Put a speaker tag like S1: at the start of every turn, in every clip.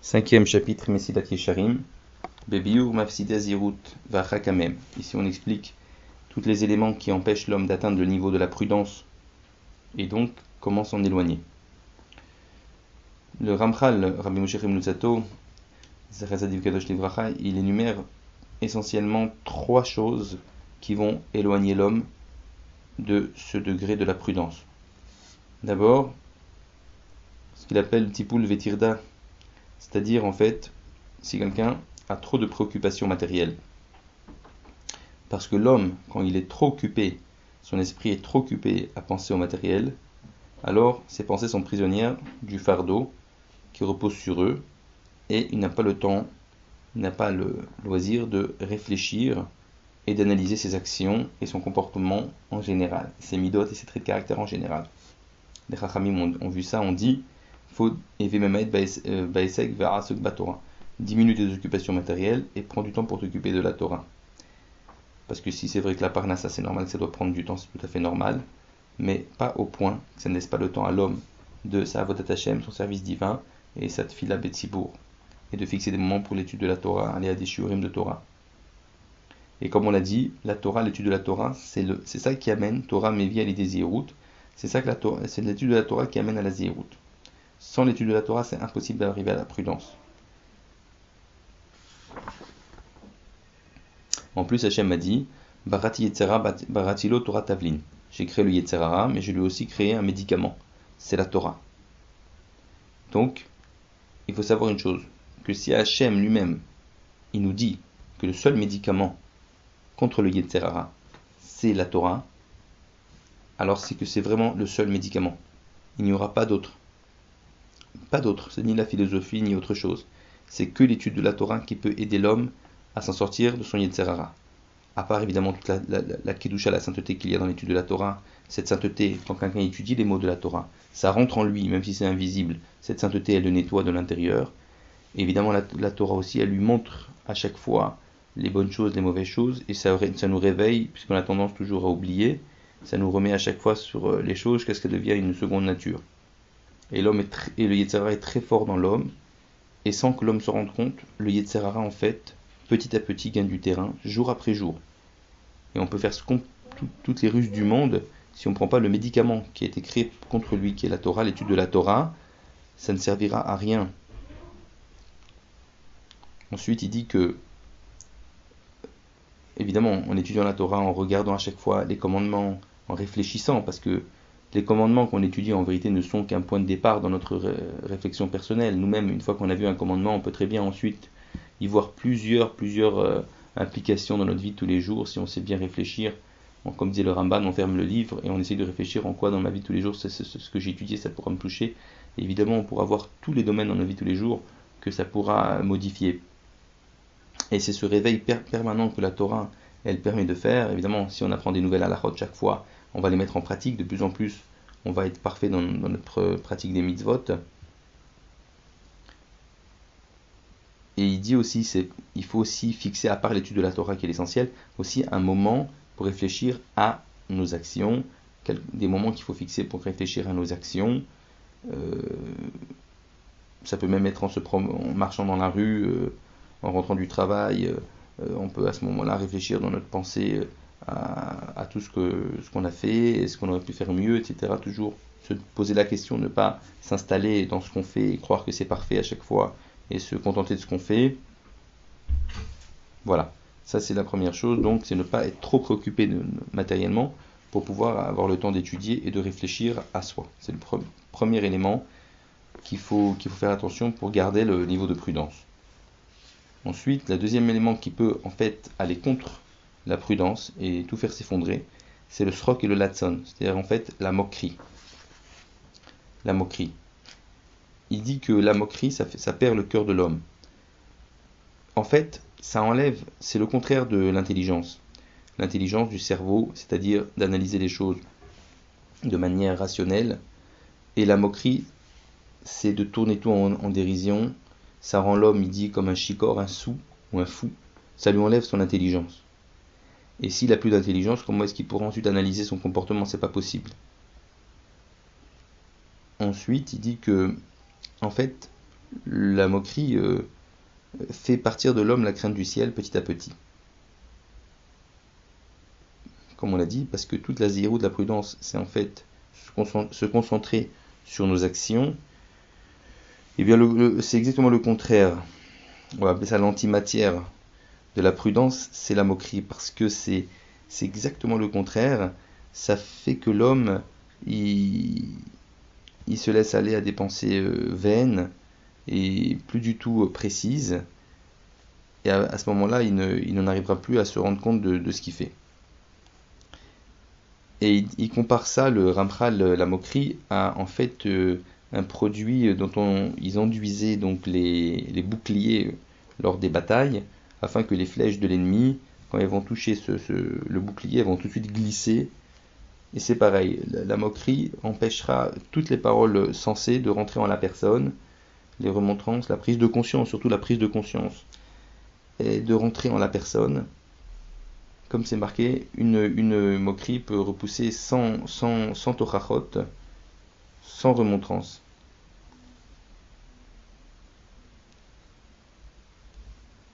S1: Cinquième chapitre, Mesilat Yesharim, Bebiur Mafsida Zirut Vachakamem. Ici on explique tous les éléments qui empêchent l'homme d'atteindre le niveau de la prudence et donc comment s'en éloigner. Le Ramchal, Rabbi Moshe Rimnutzato, il énumère essentiellement trois choses qui vont éloigner l'homme de ce degré de la prudence. D'abord, ce qu'il appelle Tipul Vetirda, c'est-à-dire en fait, si quelqu'un a trop de préoccupations matérielles. Parce que l'homme, quand il est trop occupé, son esprit est trop occupé à penser au matériel, alors ses pensées sont prisonnières du fardeau qui repose sur eux, et il n'a pas le temps, il n'a pas le loisir de réfléchir et d'analyser ses actions et son comportement en général, ses midotes et ses traits de caractère en général. Les Chachamim ont, vu ça, on dit faut baesek Torah. Diminue tes occupations matérielles et prends du temps pour t'occuper de la Torah. Parce que si c'est vrai que la parnassa c'est normal, ça doit prendre du temps, c'est tout à fait normal, mais pas au point que ça ne laisse pas le temps à l'homme de sa Hashem, son service divin, et sa tfila betzibour, et de fixer des moments pour l'étude de la Torah, aller à des shurim de Torah. Et comme on l'a dit, la Torah, l'étude de la Torah, c'est ça qui amène Torah Mevi à l'idée C'est ça que la c'est l'étude de la Torah qui amène à la Zirut. Sans l'étude de la Torah, c'est impossible d'arriver à la prudence. En plus, Hachem m'a dit Barati Yetzera Baratilo Torah Tavlin. J'ai créé le Yetzerara, mais je lui ai aussi créé un médicament. C'est la Torah. Donc, il faut savoir une chose que si Hachem lui-même, il nous dit que le seul médicament contre le Yetzerara, c'est la Torah, alors c'est que c'est vraiment le seul médicament. Il n'y aura pas d'autre. Pas d'autre, c'est ni la philosophie ni autre chose. C'est que l'étude de la Torah qui peut aider l'homme à s'en sortir de son Yetzerara. À part évidemment toute la, la, la, la sainteté qu'il y a dans l'étude de la Torah, cette sainteté, quand quelqu'un étudie les mots de la Torah, ça rentre en lui, même si c'est invisible. Cette sainteté, elle le nettoie de l'intérieur. Évidemment, la, Torah aussi, elle lui montre à chaque fois les bonnes choses, les mauvaises choses, et ça, nous réveille, puisqu'on a tendance toujours à oublier, ça nous remet à chaque fois sur euh, les choses, qu'est-ce qu'elle devient une seconde nature. Et, l'homme est et le Yetzirara est très fort dans l'homme. Et sans que l'homme se rende compte, le Yetzirara, en fait, petit à petit, gagne du terrain, jour après jour. Et on peut faire ce toutes les ruses du monde. Si on ne prend pas le médicament qui a été créé contre lui, qui est la Torah, l'étude de la Torah, ça ne servira à rien. Ensuite, il dit que, évidemment, en étudiant la Torah, en regardant à chaque fois les commandements, en réfléchissant, parce que les commandements qu'on étudie en vérité ne sont qu'un point de départ dans notre réflexion personnelle. Nous-mêmes, une fois qu'on a vu un commandement, on peut très bien ensuite y voir plusieurs, plusieurs euh, implications dans notre vie tous les jours si on sait bien réfléchir. comme dit le Ramban, on ferme le livre et on essaie de réfléchir en quoi dans ma vie tous les jours c'est ce que j'ai étudié, ça pourra me toucher. évidemment, on pourra voir tous les domaines dans notre vie tous les jours que ça pourra modifier. Et c'est ce réveil permanent que la Torah, elle permet de faire. Évidemment, si on apprend des nouvelles à la chaque fois, on va les mettre en pratique. De plus en plus, on va être parfait dans, notre pratique des mitzvot. Et il dit aussi, il faut aussi fixer, à part l'étude de la Torah qui est l'essentiel, aussi un moment pour réfléchir à nos actions, des moments qu'il faut fixer pour réfléchir à nos actions. Euh, ça peut même être en, se marchant dans la rue, euh, en rentrant du travail. Euh, on peut à ce moment-là réfléchir dans notre pensée à, tout ce qu'on ce a fait, est-ce qu'on aurait pu faire mieux, etc. Toujours se poser la question, ne pas s'installer dans ce qu'on fait et croire que c'est parfait à chaque fois et se contenter de ce qu'on fait. Voilà, ça c'est la première chose. Donc c'est ne pas être trop préoccupé matériellement pour pouvoir avoir le temps d'étudier et de réfléchir à soi. C'est le premier élément qu'il faut, qu'il faut faire attention pour garder le niveau de prudence. Ensuite, le deuxième élément qui peut en fait aller contre la prudence et tout faire s'effondrer, c'est le srock et le latson, c'est-à-dire en fait la moquerie. La moquerie. Il dit que la moquerie, ça, perd le cœur de l'homme. En fait, ça enlève, c'est le contraire de l'intelligence. L'intelligence du cerveau, c'est-à-dire d'analyser les choses de manière rationnelle. Et la moquerie, c'est de tourner tout en dérision. Ça rend l'homme, dit, comme un chicor, un sou ou un fou. Ça lui enlève son intelligence. Et s'il a plus d'intelligence, comment est-ce qu'il pourra ensuite analyser son comportement? C'est pas possible. Ensuite, il dit que, en fait, la moquerie euh, fait partir de l'homme la crainte du ciel petit à petit. Comme on l'a dit, parce que toute la zéro de la prudence, c'est en fait se concentrer sur nos actions. Eh bien, c'est exactement le contraire. On va appeler ça l'antimatière de la prudence, c'est la moquerie, parce que c'est exactement le contraire. Ça fait que l'homme, il, il se laisse aller à des pensées euh, vaines et plus du tout euh, précises. Et à, ce moment-là, il, n'en arrivera plus à se rendre compte de, ce qu'il fait. Et il, compare ça, le Ramchal, la moquerie, à en fait euh, un produit dont on, ils enduisaient donc les, boucliers lors des batailles, afin que les flèches de l'ennemi, quand elles vont toucher le bouclier, elles vont tout de suite glisser et c'est pareil, la, moquerie empêchera toutes les paroles sensées de rentrer en la personne, les remontrances, la prise de conscience, surtout la prise de conscience, et de rentrer en la personne. Comme c'est marqué, une, moquerie peut repousser sans, sans, sans sans remontrance.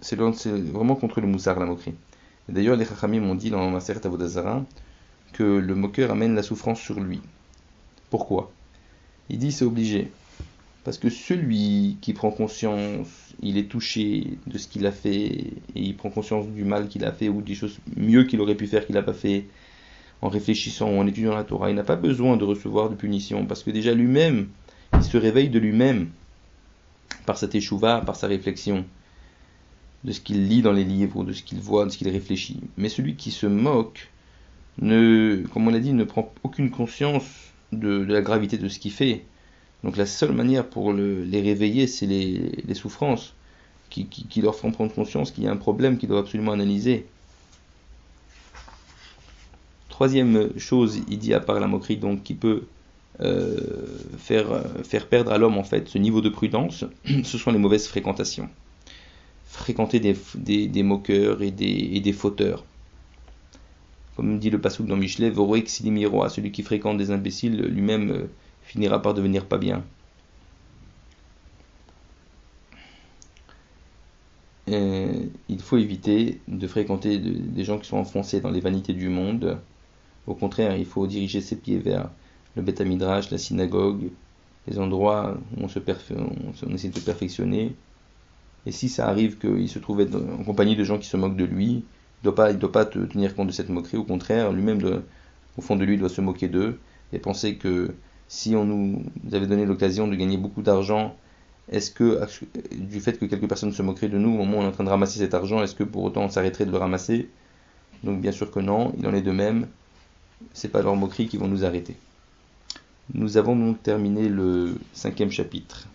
S1: C'est vraiment contre le moussard la moquerie. D'ailleurs, les Chachamim m'ont dit dans ma Avodazara que le moqueur amène la souffrance sur lui. Pourquoi? Il dit c'est obligé. Parce que celui qui prend conscience, il est touché de ce qu'il a fait, et il prend conscience du mal qu'il a fait, ou des choses mieux qu'il aurait pu faire qu'il n'a pas fait, en réfléchissant, en étudiant la Torah, il n'a pas besoin de recevoir de punition, parce que déjà lui-même, il se réveille de lui-même, par sa échouva, par sa réflexion, de ce qu'il lit dans les livres, de ce qu'il voit, de ce qu'il réfléchit. Mais celui qui se moque, ne, comme on l'a dit, ne prend aucune conscience de, la gravité de ce qu'il fait. Donc la seule manière pour les réveiller, c'est les, souffrances qui, leur font prendre conscience qu'il y a un problème qu'ils doivent absolument analyser. Troisième chose, il dit à part la moquerie, donc qui peut euh, faire, perdre à l'homme en fait ce niveau de prudence, ce sont les mauvaises fréquentations. Fréquenter des, moqueurs et des, fauteurs. Comme dit le Passouk dans Michelet, à celui qui fréquente des imbéciles lui-même euh, finira par devenir pas bien. il faut éviter de fréquenter des gens qui sont enfoncés dans les vanités du monde. Au contraire, il faut diriger ses pieds vers le Beth Midrash, la synagogue, les endroits où on, se on, essaie de se perfectionner. Et si ça arrive qu'il se trouve en compagnie de gens qui se moquent de lui, il ne doit pas tenir compte de cette moquerie, au contraire, lui-même, au fond de lui, doit se moquer d'eux et penser que si on nous avait donné l'occasion de gagner beaucoup d'argent, est-ce que, du fait que quelques personnes se moqueraient de nous au moment où on est en train de ramasser cet argent, est-ce que pour autant on s'arrêterait de le ramasser? Donc bien sûr que non, il en est de même, c'est pas leurs moqueries qui vont nous arrêter. Nous avons donc terminé le cinquième chapitre.